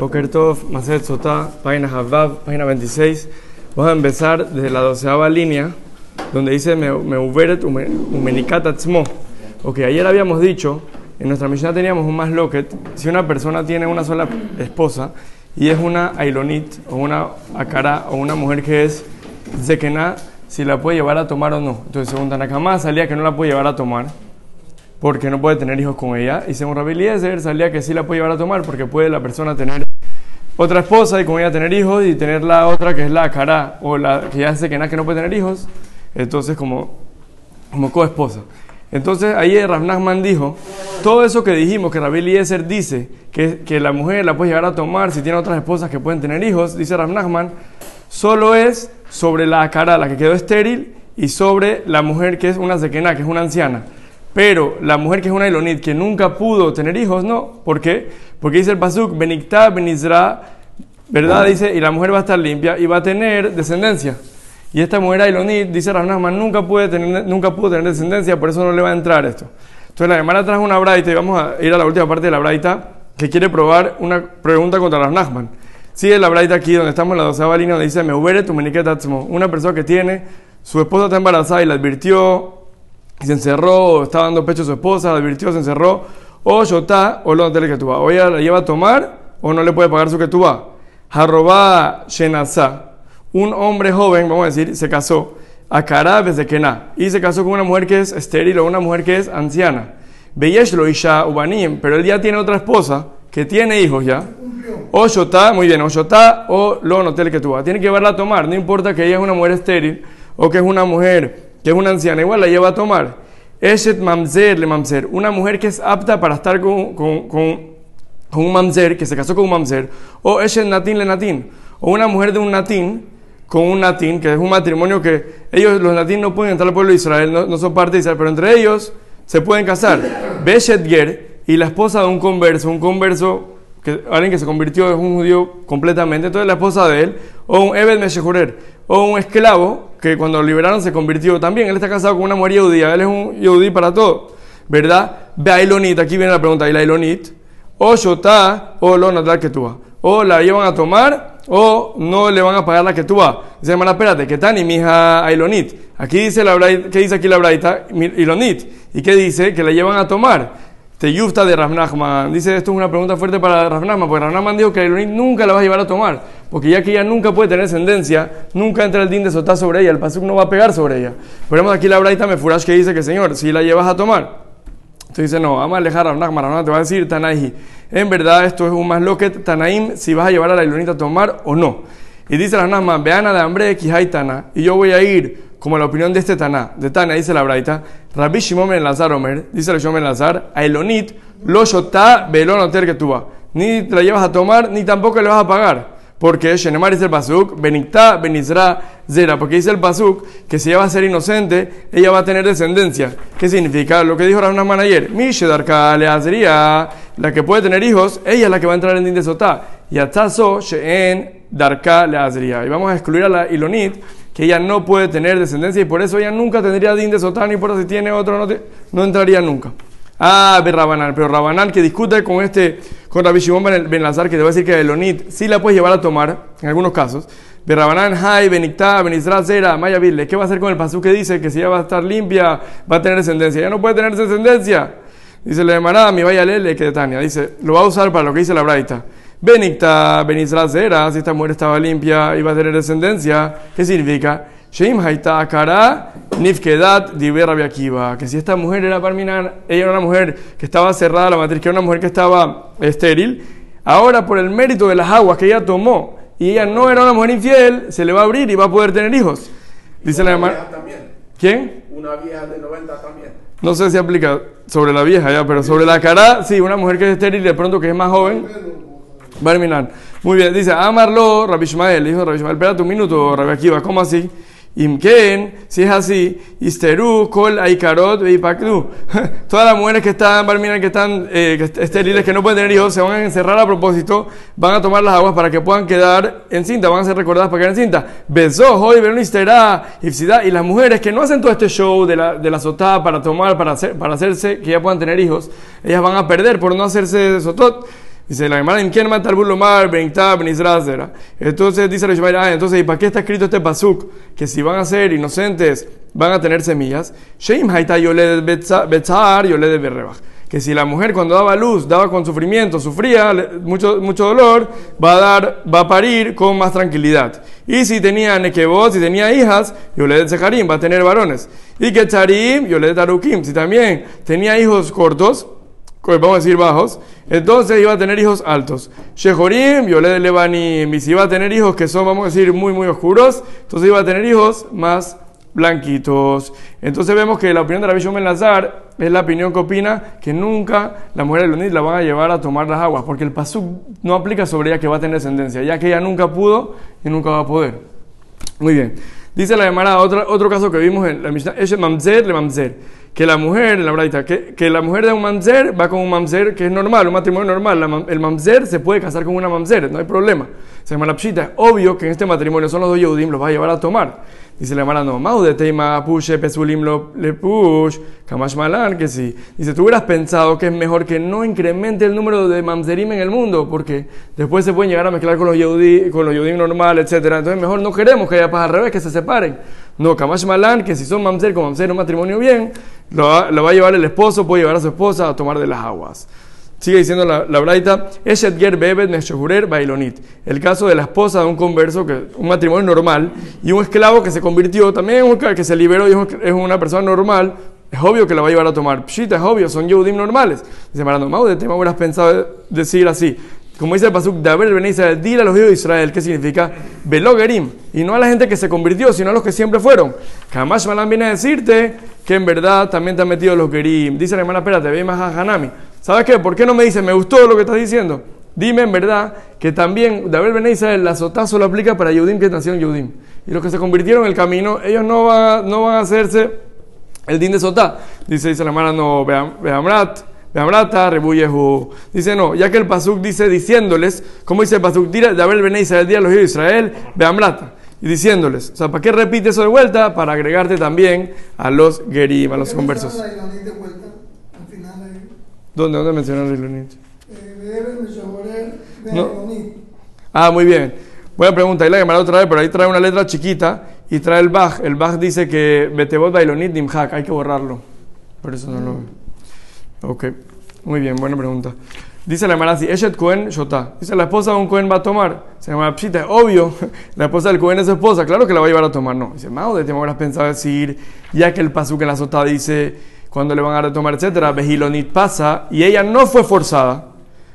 Boker Tov, Maset Sotá, página Havav, página 26. Vamos a empezar desde la doceava línea, donde dice Meuveret Umenikat Atzmo. Ok, ayer habíamos dicho, en nuestra misión teníamos un más loquet, si una persona tiene una sola esposa y es una Ailonit, o una Akara, o una mujer que es Zekena, si la puede llevar a tomar o no. Entonces, según Tanakama, salía que no la puede llevar a tomar porque no puede tener hijos con ella. Y según Rabbi Eliezer salía que sí la puede llevar a tomar porque puede la persona tener otra esposa y con ella tener hijos y tener la otra que es la cara o la que ya hace que que no puede tener hijos. Entonces como, como coesposa. Entonces ayer Rav dijo, todo eso que dijimos, que Rabbi Eliezer dice que, que, la mujer la puede llevar a tomar si tiene otras esposas que pueden tener hijos, dice Rav solo es sobre la cara, la que quedó estéril, y sobre la mujer que es una zequená, que es una anciana. Pero la mujer que es una Elonit, que nunca pudo tener hijos, no. ¿Por qué? Porque dice el Pasuk, Benikta Benizra, ¿verdad? Dice, y la mujer va a estar limpia y va a tener descendencia. Y esta mujer Elonit, dice Rasnasman, nunca, nunca pudo tener descendencia, por eso no le va a entrar esto. Entonces la hermana trajo una braita y vamos a ir a la última parte de la braita que quiere probar una pregunta contra Rasnasman. Sigue la braita aquí donde estamos en la doceava línea donde dice, me tu Una persona que tiene, su esposa está embarazada y le advirtió se encerró, estaba dando pecho a su esposa, advirtió, se encerró, o yotá, o lo que O ella la lleva a tomar, o no le puede pagar su que tú vas. Harrobá Shenazá, un hombre joven, vamos a decir, se casó, a desde Kená, y se casó con una mujer que es estéril o una mujer que es anciana. Beyeshlo Isha Ubanim, pero él ya tiene otra esposa que tiene hijos ya. O Yotá, muy bien, o Yotá, o lo notel que vas. Tiene que llevarla a tomar, no importa que ella es una mujer estéril o que es una mujer que es una anciana, igual la lleva a tomar. Eshet mamzer le mamzer, una mujer que es apta para estar con, con, con, un mamzer, que se casó con un mamzer, o eshet natin le natin, o una mujer de un natin con un natin, que es un matrimonio que ellos, los natin, no pueden entrar al pueblo de Israel, no, son parte de Israel, pero entre ellos se pueden casar. Beshet ger y la esposa de un converso, un converso que alguien que se convirtió es un judío completamente, entonces la esposa de él, o un Ebed Meshehurer, o un esclavo que cuando lo liberaron se convirtió también. Él está casado con una mujer judía, él es un judío para todo, ¿verdad? Bailonit, aquí viene la pregunta, ¿y la Ilonit? O Shotá, o lo natal que tú O la llevan a tomar, o no le van a pagar la que tú vas. Dice, hermana, espérate, ¿qué tal? Y mi hija Ilonit. Aquí dice la ¿qué dice aquí la braita? Ilonit. ¿Y qué dice? Que la llevan a tomar. Teyufta de Rav Dice, esto es una pregunta fuerte para Rav porque Rav dijo que el nunca la va a llevar a tomar, porque ya que ella nunca puede tener descendencia, nunca entra el din de sotá sobre ella, el pasuk no va a pegar sobre ella. Ponemos aquí la braita Mefurash que dice que, señor, si la llevas a tomar, entonces dice, no, vamos a alejar a Rav te va a decir, Tanahi, en verdad esto es un más loquet, Tanaim, si vas a llevar a la ilonita a tomar o no. Y dice Rav veana de hambre, Tana, y yo voy a ir como la opinión de este Taná. De Tana dice la Braita, Rabbi Shimon ben Lazar Omer, dice el Shimon ben Lazar, a Elonit, lo yotá belón que tú Ni te la llevas a tomar, ni tampoco le vas a pagar. Porque Shenemar dice el Pasuk, Benicta Benizra Zera, porque dice el Pasuk que si ella va a ser inocente, ella va a tener descendencia. ¿Qué significa? Lo que dijo Ramnaman ayer, Mishedarka Leazria, la que puede tener hijos, ella es la que va a entrar en Din de Sotá. Y Atazo Sheen Darka Leazria. Y vamos a excluir a la Ilonit que ella no puede tener descendencia y por eso ella nunca tendría din de sotán y por eso si tiene otro no, no entraría nunca. Ah, Rabanán, pero Rabanán que discute con este, con Rabbi Shimon Ben Lazar, que te va a decir que Elonit sí la puedes llevar a tomar, en algunos casos. De Rabanán, Hay, Benictá, Benizra, Zera, Maya Vile. ¿Qué va a hacer con el pasú que dice que si ella va a estar limpia, va a tener descendencia? Ella no puede tener descendencia. Dice le llamará mi vaya lele que Tania. Dice, lo va a usar para lo que dice la Braita. Benicta, Benizra, Zera, si esta mujer estaba limpia y va a tener descendencia. ¿Qué significa? Sheim Haita Akara Nifkedat Diber Akiva. Que si esta mujer era Parminan, ella era una mujer que estaba cerrada la matriz, que era una mujer que estaba estéril. Ahora, por el mérito de las aguas que ella tomó y ella no era una mujer infiel, se le va a abrir y va a poder tener hijos. Dice la hermana. ¿Quién? Una vieja de 90 también. No sé si aplica sobre la vieja ya, pero sobre la cara, sí, una mujer que es estéril y de pronto que es más joven. Barminan. Muy bien, dice, amarlo, Rabbi Ishmael, dijo Rabbi Ishmael, espérate un minuto, Rabbi Akiva, ¿cómo así? Imken, si es así, Isteru, Kol, Aikarot, Veipakdu. Todas las mujeres que están, que están eh, estériles, que no pueden tener hijos, se van a encerrar a propósito, van a tomar las aguas para que puedan quedar en cinta, van a ser recordadas para quedar en cinta. Besó, hoy, Istera, Y las mujeres que no hacen todo este show de la, de la sotada para tomar, para, hacer, para hacerse, que ya puedan tener hijos, ellas van a perder por no hacerse sotot. Dice la hermana, ¿en quién mata al bulomar? Entonces dice la ah, entonces, ¿y para qué está escrito este pasuk? Que si van a ser inocentes, van a tener semillas. Sheim haita yoled betzar, yoled berrebach que si la mujer cuando daba luz daba con sufrimiento, sufría mucho, mucho dolor, va a dar, va a parir con más tranquilidad. Y si tenía nekebot, si tenía hijas, Yoledet Zeharim, va a tener varones. Y que Charim, Yoledet Arukim, si también tenía hijos cortos, vamos a decir bajos, entonces iba a tener hijos altos. Shehorim, Yoledet Lebanim, y si iba a tener hijos que son, vamos a decir, muy, muy oscuros, entonces iba a tener hijos más blanquitos. Entonces vemos que la opinión de Rabbi Shimon Lazar es la opinión que opina que nunca la mujer de Leonid la van a llevar a tomar las aguas, porque el pasuk no aplica sobre ella que va a tener descendencia, ya que ella nunca pudo y nunca va a poder. Muy bien. Dice la llamada otro, otro caso que vimos en la Mishnah, le mamzer, que la mujer, la verdad, que, que, la mujer de un mamzer va con un mamzer que es normal, un matrimonio normal. el mamzer se puede casar con una mamzer, no hay problema. Se llama la pshita. Obvio que en este matrimonio son los dos Yehudim, los va a llevar a tomar. Dice la hermana, no, Mau de Teima Pushe Pesulim le push, Kamash Malan, que sí. Dice, tú hubieras pensado que es mejor que no incremente el número de mamzerim en el mundo, porque después se pueden llegar a mezclar con los Yehudim, con los Yehudim normales, etc. Entonces, mejor no queremos que haya paz al revés, que se separen. No, Kamash Malan, que si son mamzer con mamzer un matrimonio bien, lo va, lo va a llevar el esposo, puede llevar a su esposa a tomar de las aguas. Sigue diciendo la, la braita, Eshetger Bebet Meshohurer Bailonit. El caso de la esposa de un converso, que un matrimonio normal, y un esclavo que se convirtió, también que se liberó y es una persona normal, es obvio que la va a llevar a tomar. Pshita, es obvio, son Yehudim normales. Dice Marando, Mau, de tema hubieras pensado decir así. Como dice el Pasuk, de haber venido dile a los hijos de Israel, ¿qué significa? Velogerim. Y no a la gente que se convirtió, sino a los que siempre fueron. Kamash Malan viene a decirte que en verdad también te han metido los Gerim. Dice la hermana, espérate, ve más a Hanami. ¿Sabes qué? ¿Por qué no me dice, me gustó lo que estás diciendo? Dime en verdad que también David Ben Israel la sotá solo aplica para Yudim que nacieron Yudim. Y los que se convirtieron en el camino, ellos no van, no van a hacerse el din de sotá. Dice, dice la hermana, no, Beamrat, Beamrata, Rebuyehu. Dice, no, ya que el Pasuk dice diciéndoles, ¿cómo dice el Pasuk? David Ben Israel, día de los hijos de Israel, Beamrata. Y diciéndoles, o sea, ¿para qué repite eso de vuelta? Para agregarte también a los Gerim, a los conversos. ¿Dónde, dónde menciona el No. Ah, muy bien. Buena pregunta. Ahí la llamará otra vez, pero ahí trae una letra chiquita y trae el Bach. El Bach dice que Betebot Bailonit Dimhak. Hay que borrarlo. Por eso no lo veo. Ok. Muy bien, buena pregunta. Dice la hermana así, Eshet Cohen Shota. Dice, la esposa de un Cohen va a tomar. Se llama Pshita, obvio. La esposa del Cohen es su esposa, claro que la va a llevar a tomar. No. Dice, Mao, de te me habrás pensado decir, ya que el Pasuk en la Sota dice cuando le van a retomar, etcétera, Behilonit pasa y ella no fue forzada.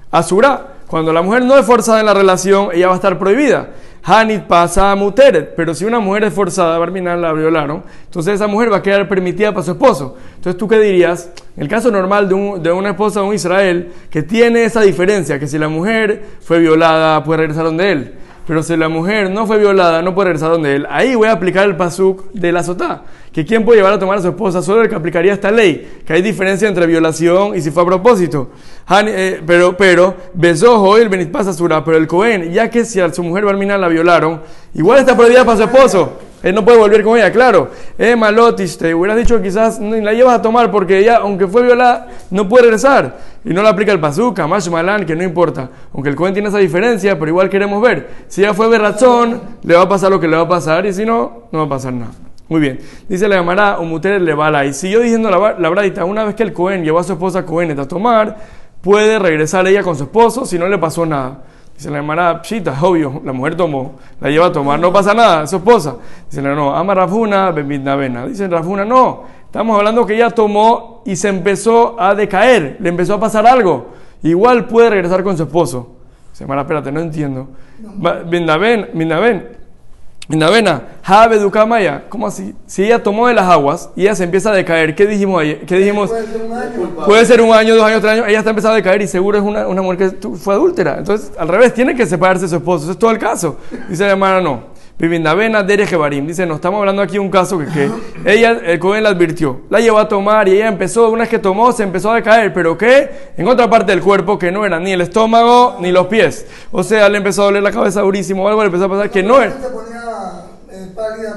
Asura, cuando la mujer no es forzada en la relación, ella va a estar prohibida. Hanit pasa a Muteret, pero si una mujer es forzada, Barminan la violaron, entonces esa mujer va a quedar permitida para su esposo. Entonces, ¿tú qué dirías? El caso normal de, un, de una esposa de un Israel, que tiene esa diferencia, que si la mujer fue violada, puede regresar donde él. Pero si la mujer no fue violada, no puede regresar donde él. Ahí voy a aplicar el pasuk de la sotá. Que quién puede llevar a tomar a su esposa, solo el que aplicaría esta ley. Que hay diferencia entre violación y si fue a propósito. Eh, pero, pero, besó el benit sura, pero el Cohen, ya que si a su mujer Barmina la violaron, igual está prohibida para su esposo. Él no puede volver con ella, claro. Eh, malotis, te hubieras dicho quizás la llevas a tomar porque ella, aunque fue violada, no puede regresar. Y no la aplica el pazuca, más malán, que no importa. Aunque el Cohen tiene esa diferencia, pero igual queremos ver. Si ella fue razón, le va a pasar lo que le va a pasar y si no, no va a pasar nada. Muy bien. Dice la llamará muter le bala. Y siguió diciendo la, la una vez que el Cohen llevó a su esposa Cohen a tomar, puede regresar ella con su esposo si no le pasó nada. Dice la hermana, pshita, obvio, la mujer tomó, la lleva a tomar, no pasa nada, es su esposa. Dice la no, ama Rafuna, vena. Dice Rafuna, no, estamos hablando que ella tomó y se empezó a decaer, le empezó a pasar algo. Igual puede regresar con su esposo. Dice, hermana, espérate, no entiendo. Vindaven, Vindaven, Vena, Jabe Dukamaya, ¿cómo así? Si ella tomó de las aguas y ella se empieza a decaer, ¿qué dijimos ayer? ¿Qué dijimos? Puede ser un año, puede ser un año dos años, tres años, ella está empezando a decaer y seguro es una, una mujer que fue adúltera. Entonces, al revés, tiene que separarse de su esposo, eso es todo el caso. Dice la hermana, no. Vivindavena Dere Jebarim. Dice, no, estamos hablando aquí de un caso que, que ella, el Cohen la advirtió, la llevó a tomar y ella empezó, una vez que tomó, se empezó a decaer, pero que en otra parte del cuerpo que no era ni el estómago ni los pies. O sea, le empezó a doler la cabeza durísimo o algo, le empezó a pasar que no era. Pálida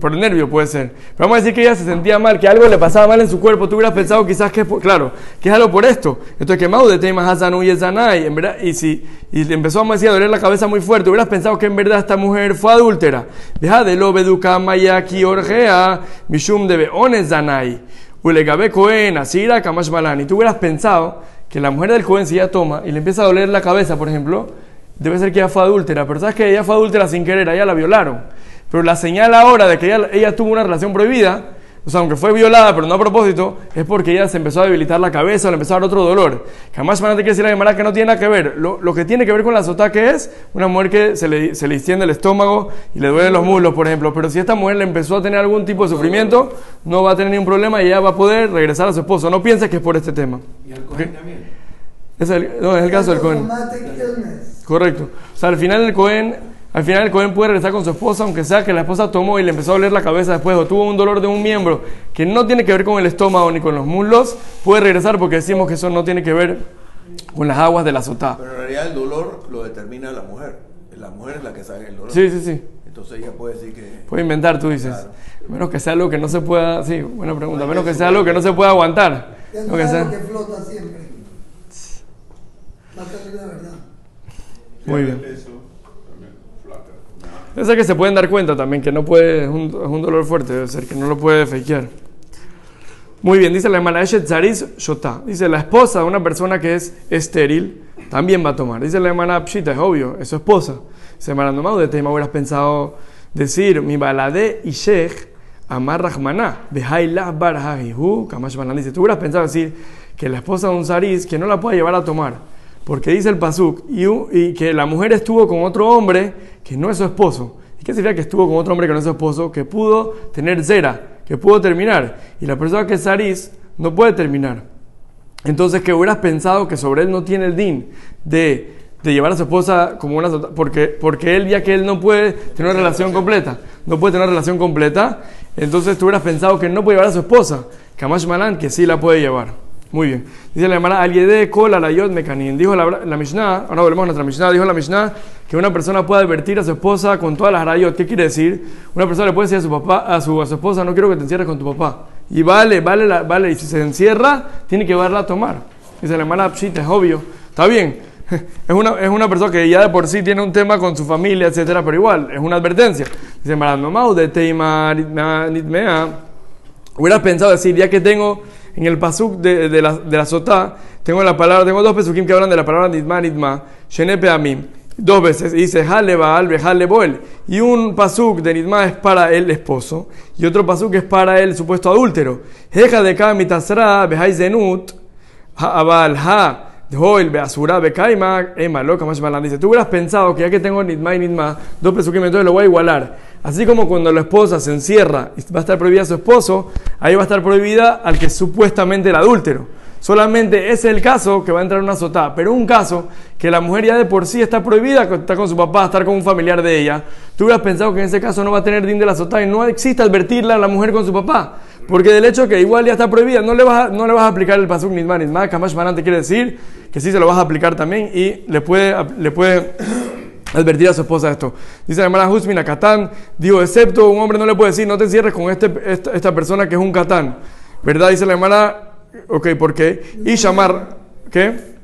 por el nervio puede ser. Pero vamos a decir que ella se sentía mal, que algo le pasaba mal en su cuerpo. Tú hubieras pensado quizás que claro, que es algo por esto. Entonces, que Mau de tema Hazanu y en verdad, y si y empezó a decir, a doler la cabeza muy fuerte, hubieras pensado que en verdad esta mujer fue adúltera. Deja de lo beduca mayaki orgea, mishum de beones Zanai. Ulegabe Cohen, Asira, Kamash Malan. Y tú hubieras pensado que la mujer del Cohen, si ella toma y le empieza a doler la cabeza, por ejemplo, debe ser que ella fue adúltera. Pero sabes que ella fue adúltera sin querer, a ella la violaron. Pero la señal ahora de que ella, ella tuvo una relación prohibida, o sea, aunque fue violada, pero no a propósito, es porque ella se empezó a debilitar la cabeza o le empezó a dar otro dolor. Jamás van a decir a Gemara que no tiene nada que ver. Lo, lo que tiene que ver con la sotá que es una mujer que se le, se le distiende el estómago y le duelen los muslos, por ejemplo. Pero si esta mujer le empezó a tener algún tipo de sufrimiento, no va a tener ningún problema y ella va a poder regresar a su esposo. No pienses que es por este tema. Y al Cohen también. Es el, no, es el caso del Cohen. Correcto. O sea, al final el Cohen, al final el Cohen puede regresar con su esposa, aunque sea que la esposa tomó y le empezó a doler la cabeza después o tuvo un dolor de un miembro que no tiene que ver con el estómago ni con los muslos, puede regresar porque decimos que eso no tiene que ver con las aguas de la sotá. Pero en realidad el dolor lo determina la mujer. La mujer es la que sabe el dolor. Sí, sí, sí. Entonces ella puede decir que. Puede inventar, tú dices. A menos que sea algo que no se pueda, sí, buena pregunta, a menos que sea algo que no se pueda aguantar. Es Lo que sea. algo que flota siempre. La verdad. Muy bien. Ser que se pueden dar cuenta también que no puede, es un, es un dolor fuerte, debe ser que no lo puede fakear. Muy bien, dice la hermana Eshet Zaris Shotá. Dice la esposa de una persona que es estéril también va a tomar. Dice la hermana Pshita, es obvio, es su esposa. Dice hermana Nomau, de tema hubieras pensado decir mi balade y sheikh amar rahmaná, behailah bar hajihu, kamash balan. Dice, tú hubieras pensado decir que la esposa de un Zaris que no la puede llevar a tomar. Porque dice el pasuk y, que la mujer estuvo con otro hombre que no es su esposo. ¿Y qué significa que estuvo con otro hombre que no es su esposo? Que pudo tener cera, que pudo terminar. Y la persona que es Saris no puede terminar. Entonces, que hubieras pensado que sobre él no tiene el din de, llevar a su esposa como una... Porque, porque él, ya que él no puede tener una relación completa, no puede tener una relación completa, entonces tú hubieras pensado que no puede llevar a su esposa. Kamash Malan, que sí la puede llevar. Muy bien. Dice la hermana Aliede Kol Alayot Mekanin. Dijo la, la Mishnah, ahora volvemos a nuestra Mishnah, dijo la Mishnah que una persona puede advertir a su esposa con todas las Arayot. ¿Qué quiere decir? Una persona le puede decir a su papá, a su, a su esposa, no quiero que te encierres con tu papá. Y vale, vale, la- vale. Y si se encierra, tiene que llevarla a tomar. Dice la hermana Pshita, es obvio. Está bien. Es una, es una persona que ya de por sí tiene un tema con su familia, etcétera, pero igual, es una advertencia. Dice, Marandomau de Teima Nitmea. Hubieras pensado decir, ya que tengo en el pasuk de, de la, de la sotá, tengo la palabra, tengo dos pesukim que hablan de la palabra nidma, nidma, shenepe amim, dos veces, y dice jale baal, jale boel, y un pasuk de nidma es para el esposo, y otro pasuk es para el supuesto adúltero, jeja de kamitasra, behai zenut, abal ha, Hoy, Beasura, Bekaima, Ema, loca, más. Dice, tú hubieras pensado que ya que tengo Nidma y Nidma, dos pesukim, entonces lo voy a igualar. Así como cuando la esposa se encierra y va a estar prohibida a su esposo, ahí va a estar prohibida al que es supuestamente el adúltero. Solamente ese es el caso que va a entrar en una sotá. Pero un caso que la mujer ya de por sí está prohibida, estar con su papá, estar con un familiar de ella, tú hubieras pensado que en ese caso no va a tener din de la sotá y no existe advertirla a la mujer con su papá. Porque del hecho que igual ya está prohibida, no le vas a, no le vas a aplicar el pasuk nidma nidma, kamash manan te quiere decir que sí se lo vas a aplicar también y le puede, le puede advertir a su esposa esto. Dice la hermana Husmina, Catán, digo, excepto un hombre no le puede decir, no te encierres con este, esta, esta persona que es un Catán. ¿Verdad? Dice la hermana, ok, ¿por qué? Y llamar, ¿qué?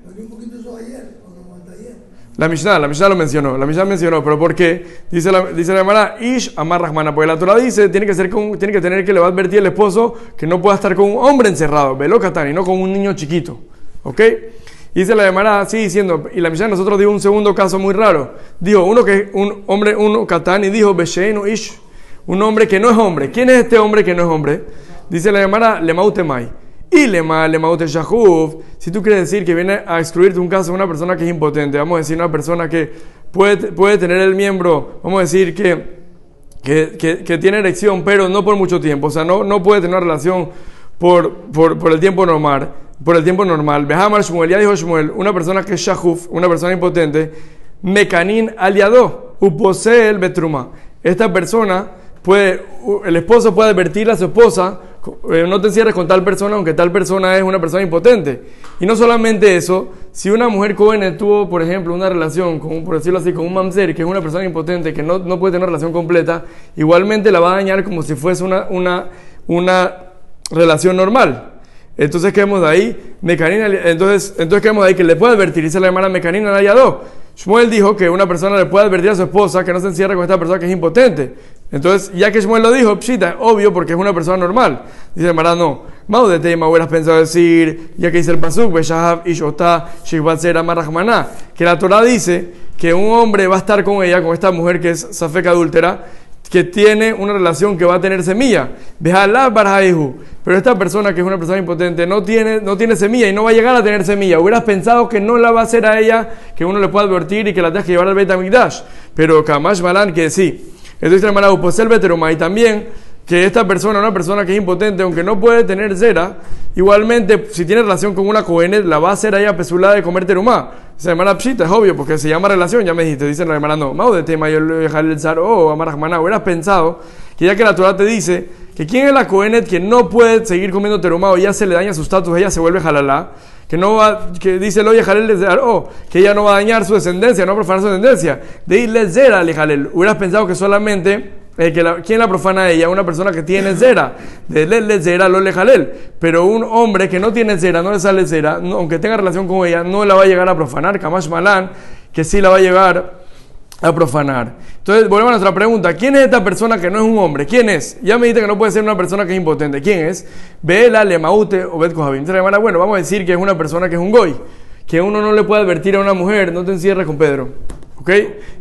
La Mishnah, la Mishnah lo mencionó, la Mishnah mencionó, pero ¿por qué? Dice la, dice la hermana, Ish Amar Rahmana, porque la Torah dice, tiene que, ser con, tiene que tener que le va a advertir el esposo que no pueda estar con un hombre encerrado, Velokatan, y no con un niño chiquito, ¿ok? Y dice la hermana, así diciendo, y la Mishnah nosotros dio un segundo caso muy raro, dijo, uno que, un hombre, uno Katán, y dijo, Besheinu Ish, un hombre que no es hombre, ¿quién es este hombre que no es hombre? Dice la hermana, Lemautemai. Y lema, lemaute shahuf, si tú quieres decir que viene a excluirte un caso de una persona que es impotente, vamos a decir una persona que puede, puede tener el miembro, vamos a decir que, que, que- que tiene erección, pero no por mucho tiempo, o sea, no, no puede tener una relación por, por, por el tiempo normal, por el tiempo normal. Behamar Shmuel, ya dijo Shmuel, una persona que es shahuf, una persona impotente, mekanin aliado, uposel betruma. Esta persona puede, el esposo puede advertir a su esposa eh, no te encierres con tal persona, aunque tal persona es una persona impotente. Y no solamente eso, si una mujer joven tuvo, por ejemplo, una relación, con, por decirlo así, con un mamzer, que es una persona impotente, que no, no puede tener una relación completa, igualmente la va a dañar como si fuese una, una, una relación normal. Entonces, ¿qué vemos de ahí? Mecanina, entonces, entonces, ¿qué vemos de ahí? Que le puede advertir, dice la hermana Mecanina Nayado. Shmuel dijo que una persona le puede advertir a su esposa que no se encierre con esta persona que es impotente. Entonces, ya que Shmuel lo dijo, pshita, obvio, porque es una persona normal. Dice hermana, no. Mau de tema hubieras pensado decir, ya que dice el pasuk, que la Torah dice que un hombre va a estar con ella, con esta mujer que es safeca adúltera, que tiene una relación que va a tener semilla. Pero esta persona que es una persona impotente no tiene, no tiene semilla y no va a llegar a tener semilla. Hubieras pensado que no la va a hacer a ella, que uno le pueda advertir y que la tengas que llevar al Beit HaMikdash. Pero Kamash Malan que sí. Entonces, hermano, pues el veteroma y también que esta persona, una persona que es impotente, aunque no puede tener cera, igualmente, si tiene relación con una cohenet, la va a hacer a pesulada de comer terumá. Se llama pshita, es obvio, porque se llama relación, ya me dijiste, dicen la hermana, no, mau de tema, yo le voy a dejar el zar, oh, amarajmaná, hubieras pensado que ya que la Torah te dice que quién es la cohenet que no puede seguir comiendo terumá o ya se le daña su estatus, ella se vuelve jalalá, que no va, que dice el oye Jalel oh, que ella no va a dañar su descendencia, no va a profanar su descendencia. De irle zera al Jalel. Hubieras pensado que solamente eh, la, ¿Quién la profana a ella? Una persona que tiene cera. De le zera lo le jalel. Pero un hombre que no tiene cera, no le sale cera, aunque tenga relación con ella, no la va a llegar a profanar. Kamash Malan, que sí la va a llegar a profanar. Entonces, volvemos a nuestra pregunta. ¿Quién es esta persona que no es un hombre? ¿Quién es? Ya me dijiste que no puede ser una persona que es impotente. ¿Quién es? Bela, Lemaute o Bet Kohabim. Bueno, vamos a decir que es una persona que es un goy. Que uno no le puede advertir a una mujer, no te encierres con Pedro. ¿Ok?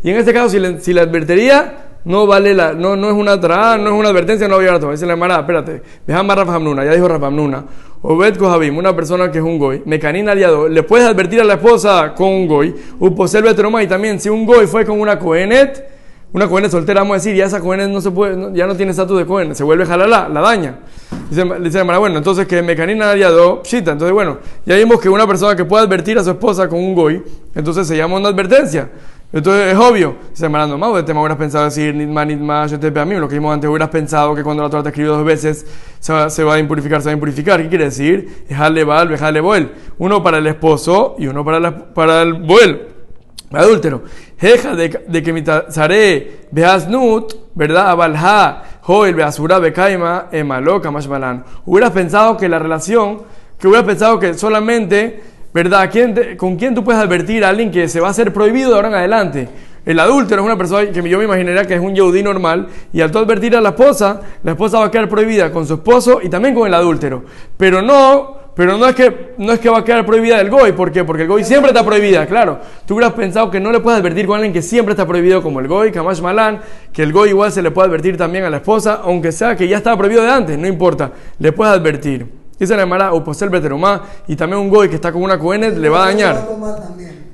Y en este caso, si le, si le advertiría, no vale la, no, no es una tra, no es una advertencia, no va a llegar a tomar. Dice la hermana, espérate, déjame Rafa ya dijo Rafa Hamnuna. Obed Kohabim, una persona que es un goy, mecanina aliado, le puedes advertir a la esposa con un goy, uposel veteroma, y también si un goy fue con una cohenet, una cohenet soltera, vamos a decir, ya esa cohenet no se puede, ya no tiene estatus de cohenet, se vuelve jalala, la daña. Dice, dice la bueno, entonces que mecanina aliado, pshita, entonces bueno, ya vimos que una persona que puede advertir a su esposa con un goy, entonces se llama una advertencia. Entonces es obvio, se me no de tema hubieras pensado decir nitma nitma a mí, lo que vimos antes hubieras pensado que cuando la Torah te escribió dos veces se va, se va, a impurificar, se va a impurificar. ¿Qué quiere decir? Dejarle bal, dejarle boel. Uno para el esposo y uno para, la, para el boel. Adúltero. Jeja de, que mi tazare nut, ¿verdad? Abalha, joel, beasura, becaima, emaloca, mashmalan. Hubieras pensado que la relación, que hubieras pensado que solamente ¿verdad? ¿Con quién tú puedes advertir a alguien que se va a hacer prohibido de ahora en adelante? El adúltero es una persona que yo me imaginaría que es un yehudí normal y al tú advertir a la esposa, la esposa va a quedar prohibida con su esposo y también con el adúltero. Pero no, pero no es que no es que va a quedar prohibida del goy, ¿por qué? Porque el goy siempre está prohibida, claro. Tú hubieras pensado que no le puedes advertir con alguien que siempre está prohibido como el goy, Kamash Malan, que el goy igual se le puede advertir también a la esposa, aunque sea que ya estaba prohibido de antes, no importa, le puedes advertir. Dice la Emara, o posel beteromá, y también un goy que está con una cohenet le va a dañar.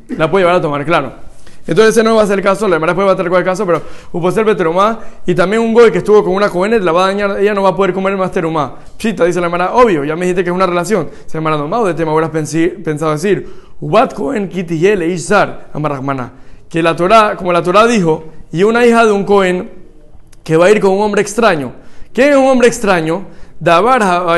La puede llevar a tomar, claro. Entonces ese no va a ser el caso, la Emara puede bater el caso, pero un posel beteromá, y también un goy que estuvo con una cohenet la va a dañar, ella no va a poder comer más teromá. Chita, dice la Emara, obvio, ya me dijiste que es una relación. Dice la Emara, no, de tema hubieras pensado decir, ubat cohen kitiyele ishar, amarahmana. Que la Torah, como la Torah dijo, y una hija de un cohen que va a ir con un hombre extraño. ¿Quién es un hombre extraño? Dabar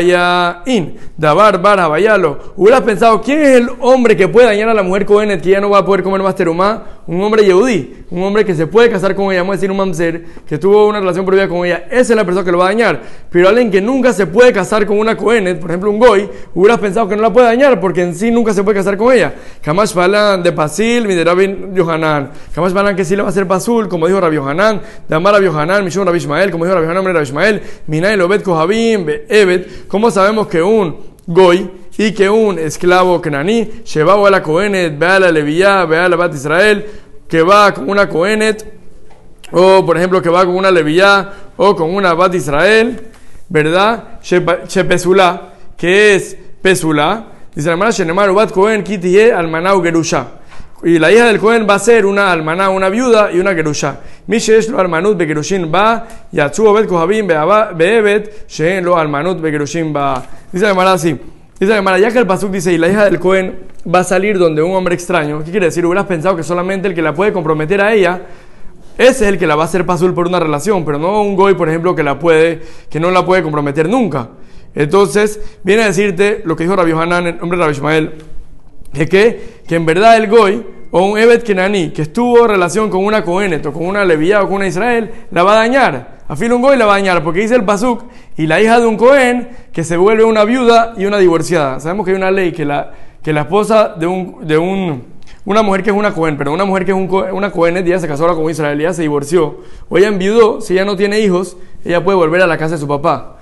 in, Dabar Bar lo Hubieras pensado, ¿quién es el hombre que puede dañar a la mujer Cohenet que ya no va a poder comer más terumá? Un hombre yehudí, un hombre que se puede casar con ella, vamos a decir un mamzer, que tuvo una relación prohibida con ella, esa es la persona que lo va a dañar. Pero alguien que nunca se puede casar con una Cohenet, por ejemplo un goy, hubieras pensado que no la puede dañar porque en sí nunca se puede casar con ella. Kamash falan de Pasil, mi de Rabbi Yohanan. Kamash falan que sí le va a hacer Pasul, como dijo Rabbi Yohanan, de Amar Rabbi Yohanan, Mishon Rabbi como dijo Rabbi Yohanan, Rabbi Ishmael, Minay Lobet Kohabim, Evet, ¿cómo sabemos que un goy y que un esclavo kenaní llevaba a la cohenet, ve a la levía, ve a la bat Israel, que va con una cohenet, o por ejemplo que va con una levía, o con una bat Israel, ¿verdad? Shepesula, que es pesula, dice la hermana Shenemar, bat cohen kitiye almanau gerusha. Y la hija del Cohen va a ser una almaná, una viuda y una gerusha. Mishesh lo almanut begerushin ba, yatsu obed kohabim beebet, sheen lo almanut begerushin ba. Dice la hermana así. Dice la hermana, ya que el pasuk dice, y la hija del Cohen va a salir donde un hombre extraño, ¿qué quiere decir? Hubieras pensado que solamente el que la puede comprometer a ella, ese es el que la va a hacer pasul por una relación, pero no un goy, por ejemplo, que la puede, que no la puede comprometer nunca. Entonces, viene a decirte lo que dijo Rabbi Hanan, el nombre de Rabbi Ishmael, que, que, que en verdad el Goy o un Evet Kenani que estuvo en relación con una Cohenet o con una Levía o con una Israel, la va a dañar. A un Goy la va a dañar porque dice el Pasuk y la hija de un Cohen que se vuelve una viuda y una divorciada. Sabemos que hay una ley que la, que la esposa de un, de un, una mujer que es una Cohen, pero una mujer que es un, una Cohenet, ya se casó ahora con Israel, ya se divorció, o ella enviudó, si ella no tiene hijos, ella puede volver a la casa de su papá.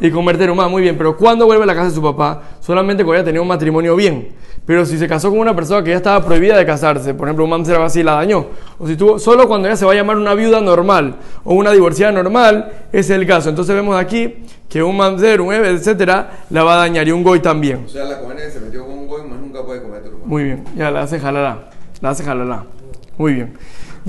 Y convertir más, muy bien. Pero cuando vuelve a la casa de su papá? Solamente cuando ella tenía un matrimonio bien. Pero si se casó con una persona que ya estaba prohibida de casarse, por ejemplo, un mamzer así la dañó. O si tuvo, solo cuando ella se va a llamar una viuda normal o una divorciada normal, es el caso. Entonces vemos aquí que un mamzer, un eve, etcétera, la va a dañar y un goy también. O sea, la comunidad se metió con un goy, más nunca puede cometer un Muy bien, ya la hace jalará. La hace jalará. Muy bien.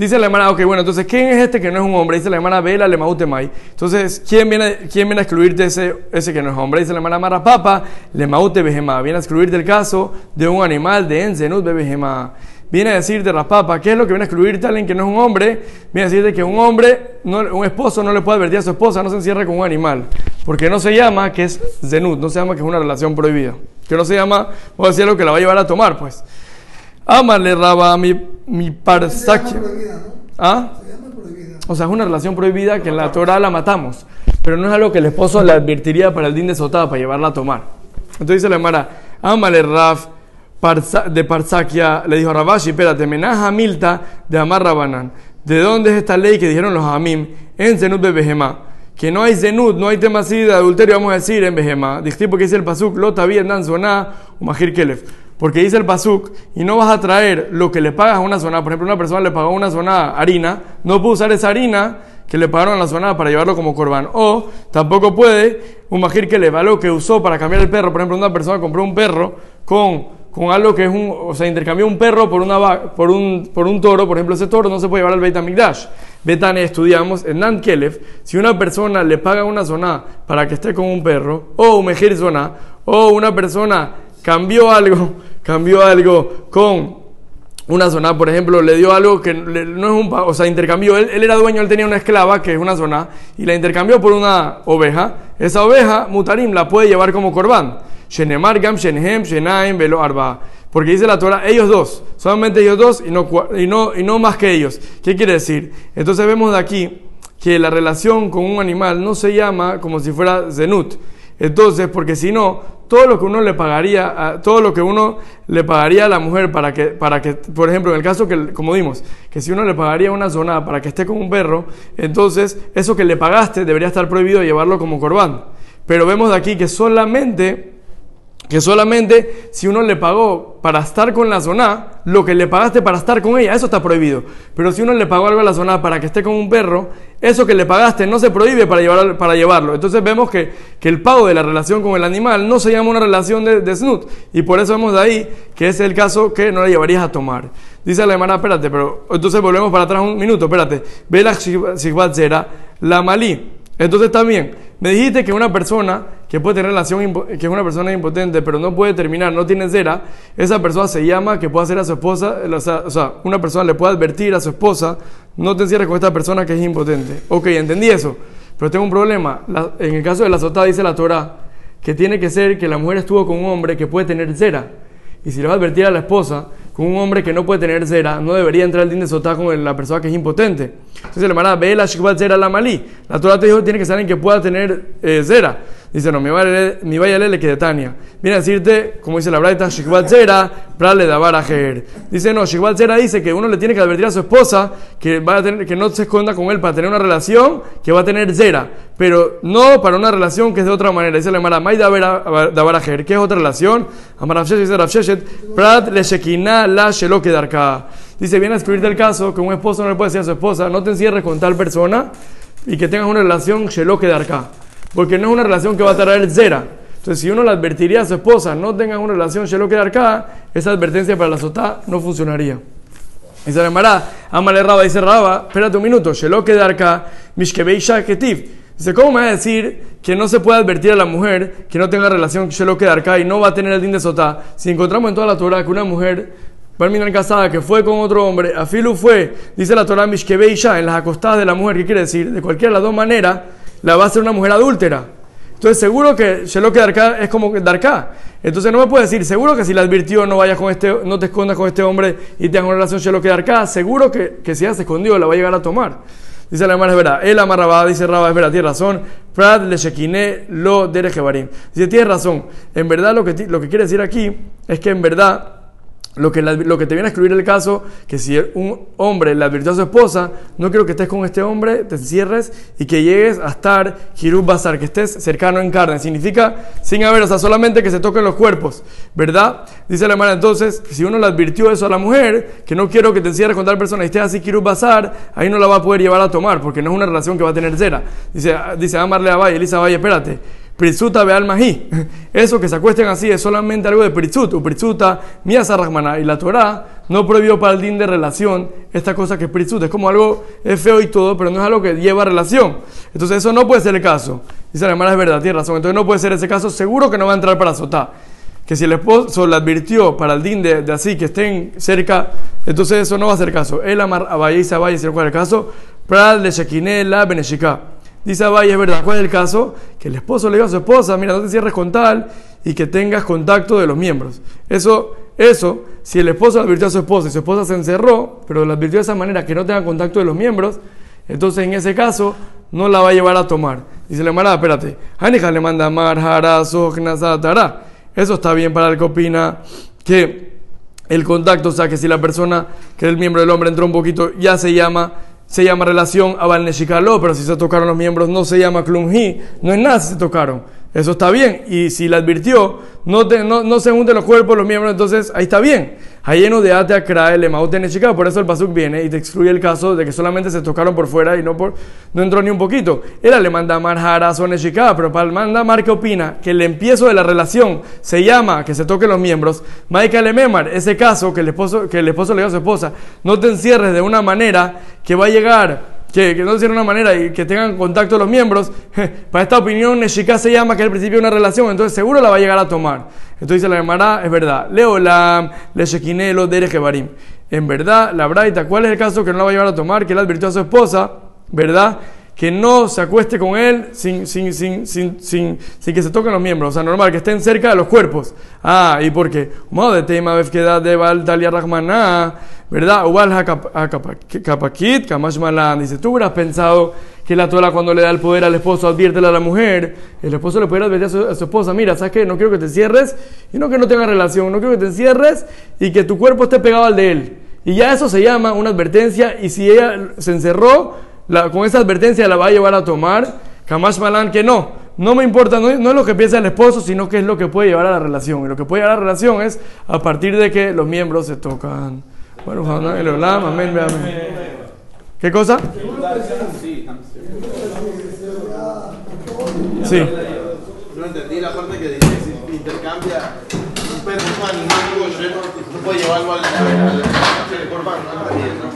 Dice la hermana, ok, bueno, entonces, ¿quién es este que no es un hombre? Dice la hermana Vela Lemautemai. Entonces, ¿quién viene, ¿quién viene a excluirte ese, ese que no es hombre? Dice la hermana Mara Papa, Lemaute Bejema. Viene a excluirte el caso de un animal de Enzenut Bejema. Viene a decirte, Raspapa, ¿qué es lo que viene a excluirte a alguien que no es un hombre? Viene a decirte que un hombre, no, un esposo no le puede advertir a su esposa, no se encierre con un animal. Porque no se llama que es Zenut, no se llama que es una relación prohibida. Que no se llama, voy a decir algo que la va a llevar a tomar, pues. Amale Raba mi, parsaquia. ¿Ah? O sea, es una relación prohibida que en la Torah la matamos. Pero no es algo que el esposo le advertiría para el din de Sotá, para llevarla a tomar. Entonces dice la Mara, Amale Raf de Parsaquia, le dijo a Rabashi, espérate, menaja milta de Amar Rabanán. ¿De dónde es esta ley que dijeron los Amim en Zenut Bebehema? Que no hay Zenut, no hay tema así de adulterio, vamos a decir, en Behema. Dijiste porque dice el Pasuk, Lota bien dan soná, o Mahir Kelef. Porque dice el Pasuk, y no vas a traer lo que le pagas a una zona. Por ejemplo, una persona le pagó una zona harina, no puede usar esa harina que le pagaron a la zona para llevarlo como corbán. O tampoco puede un majir que le algo que usó para cambiar el perro. Por ejemplo, una persona compró un perro con, con algo que es un, o sea, intercambió un perro por, una, por, un, por un toro. Por ejemplo, ese toro no se puede llevar al Beit HaMikdash. Betane estudiamos en Nan Kelef, si una persona le paga una zona para que esté con un perro, o un mejir zona, o una persona cambió algo cambió algo con una zona, por ejemplo, le dio algo que no es un, o sea, intercambió, él, él, era dueño, él tenía una esclava que es una zona y la intercambió por una oveja. Esa oveja, mutarim, la puede llevar como corbán. Shenemar gam shenhem shenaim velo arba. Porque dice la Torah, ellos dos, solamente ellos dos y no, y no, y no más que ellos. ¿Qué quiere decir? Entonces vemos de aquí que la relación con un animal no se llama como si fuera zenut. Entonces, porque si no, todo lo que uno le pagaría, todo lo que uno le pagaría a la mujer para que, para que, por ejemplo, en el caso que, como dimos, que si uno le pagaría una zona para que esté con un perro, entonces eso que le pagaste debería estar prohibido llevarlo como corbán. Pero vemos de aquí que solamente que solamente si uno le pagó para estar con la zona, lo que le pagaste para estar con ella, eso está prohibido. Pero si uno le pagó algo a la zona para que esté con un perro, eso que le pagaste no se prohíbe para, llevar, para llevarlo. Entonces vemos que, que, el pago de la relación con el animal no se llama una relación de, de snut. Y por eso vemos de ahí que es el caso que no la llevarías a tomar. Dice la hermana, espérate, pero entonces volvemos para atrás un minuto, espérate. Ve la la malí. Entonces también, me dijiste que una persona que puede tener relación, que es una persona impotente, pero no puede terminar, no tiene cera, esa persona se llama que puede hacer a su esposa, o sea, una persona le puede advertir a su esposa, no te encierres con esta persona que es impotente. Ok, entendí eso, pero tengo un problema. en el caso de la sota dice la Torah que tiene que ser que la mujer estuvo con un hombre que puede tener cera. Y si le va a advertir a la esposa, con un hombre que no puede tener cera, no debería entrar el din de sotá con la persona que es impotente. Entonces, la hermana ve la shikbat cera la malí. La Torah te dijo tiene que ser alguien que pueda tener eh, cera. Dice, no, mi vaya lele que Tania. Viene a decirte, como dice la Braita, Shikbat Zera, prale davar Dice, no, Shikbat Zera dice que uno le tiene que advertir a su esposa que, va a tener, que no se esconda con él para tener una relación que va a tener Zera, pero no para una relación que es de otra manera. Dice la hermana, May davar ¿Qué es otra relación? Amarafshet dice Rafsheshet, prat le shekinah la sheloke darka. Dice, viene a escribirte el caso que un esposo no le puede decir a su esposa, no te encierres con tal persona y que tengas una relación sheloke darka porque no es una relación que va a traer zera. Entonces, si uno le advertiría a su esposa, no tengan una relación que acá, esa advertencia para la sotá no funcionaría. Y se llamará, amale raba, dice raba, espérate un minuto, que acá, mishkebeisha ketiv. Dice, ¿cómo me va a decir que no se puede advertir a la mujer que no tenga relación que acá y no va a tener el din de sotá? Si encontramos en toda la Torah que una mujer terminar casada que fue con otro hombre, afilu fue, dice la Torah mishkebeisha, en las acostadas de la mujer, ¿qué quiere decir? De cualquiera de las dos maneras, la va a hacer una mujer adúltera. Entonces, seguro que Shelok Darká es como Darká. Entonces, no me puede decir, seguro que si la advirtió, no vayas con este, no te escondas con este hombre y te hagas una relación Shelok Darká. Seguro que, que si ella se escondió, la va a llegar a tomar. Dice la Mara, es verdad. Él amarraba, dice Raba, es verdad, tiene razón. Prad le shekiné lo derejebarim. Dice, tienes razón. En verdad, lo que, lo que quiere decir aquí es que en verdad lo que, lo que te viene a escribir el caso, que si un hombre le advirtió a su esposa, no quiero que estés con este hombre, te encierres y que llegues a estar que estés cercano en carne. Significa sin haber, o sea, solamente que se toquen los cuerpos, ¿verdad? Dice la hermana entonces, si uno le advirtió eso a la mujer, que no quiero que te encierres con tal persona y estés así ahí no la va a poder llevar a tomar, porque no es una relación que va a tener cera. Dice, ah, dice amarle a Valle, Elisa Valle, espérate Pritzuta Bealmahi. Eso que se acuesten así es solamente algo de Pritzut. O Pritzuta Miasa Y la Torah no prohibió para el din de relación esta cosa que es Pritzut. Es como algo es feo y todo, pero no es algo que lleva relación. Entonces eso no puede ser el caso. Dice la hermana, es verdad, tiene razón. Entonces no puede ser ese caso. Seguro que no va a entrar para Sotá. Que si el esposo le advirtió para el din de, de, así que estén cerca, entonces eso no va a ser caso. El Amar Abaye y Sabaye, si no el caso, Pral de Shekinela Beneshika. Dice ah, Abay, es verdad, ¿cuál es el caso? Que el esposo le diga a su esposa, mira, no te cierres con tal y que tengas contacto de los miembros. Eso, eso, si el esposo le advirtió a su esposa y su esposa se encerró, pero le advirtió de esa manera que no tenga contacto de los miembros, entonces en ese caso no la va a llevar a tomar. Dice la Mara, espérate, Hanija le manda mar, jarazo, tará. Eso está bien para el que opina que el contacto, o sea, que si la persona, que el miembro del hombre entró un poquito, ya se llama se llama relación a Balneshikalo, pero si se tocaron los miembros no se llama Klumhi, no es nada si se tocaron. Eso está bien. Y si la advirtió, no, te, no, no, se junten los cuerpos, los miembros, entonces ahí está bien. Ahí lleno de atea, crae, lemaute, nechika. Por eso el pasuk viene y te excluye el caso de que solamente se tocaron por fuera y no por no entró ni un poquito. Era le manda mar haras o nechika, pero para el manda mar que opina que el empiezo de la relación se llama que se toquen los miembros. Maika lememar, ese caso que el esposo que el esposo le dio a su esposa, no te encierres de una manera que va a llegar que, que no sea de una manera y que tengan contacto los miembros, para esta opinión Neshika se llama que al principio de una relación, entonces seguro la va a llegar a tomar. Entonces dice la llamará, es verdad, Leolam, Leshekinelo, Derejebarim. En verdad, la Braita, ¿cuál es el caso que no la va a llevar a tomar? Que él advirtió a su esposa, ¿verdad? que no se acueste con él sin, sin, sin, sin, sin, sin, que se toquen los miembros. O sea, normal, que estén cerca de los cuerpos. Ah, ¿y por qué? de tema vefkeda de Dalia Rahmaná, ¿verdad? Ubal Kapakit, Kamash Malan. Dice, tú hubieras pensado que la Torah cuando le da el poder al esposo, adviértela a la mujer. El esposo le puede advertir a su, a su esposa, mira, ¿sabes qué? No quiero que te cierres y no que no tengas relación, no quiero que te encierres y que tu cuerpo esté pegado al de él. Y ya eso se llama una advertencia y si ella se encerró, la, con esa advertencia la va a llevar a tomar. Jamás Malán que no. No me importa, no, no, es lo que piensa el esposo, sino que es lo que puede llevar a la relación. Y lo que puede llevar a la relación es a partir de que los miembros se tocan. Bueno, el Olam, amén, amén. ¿Qué cosa? Sí. No entendí la parte que dice si intercambia un perro animal no puede llevarlo al, al, al, al,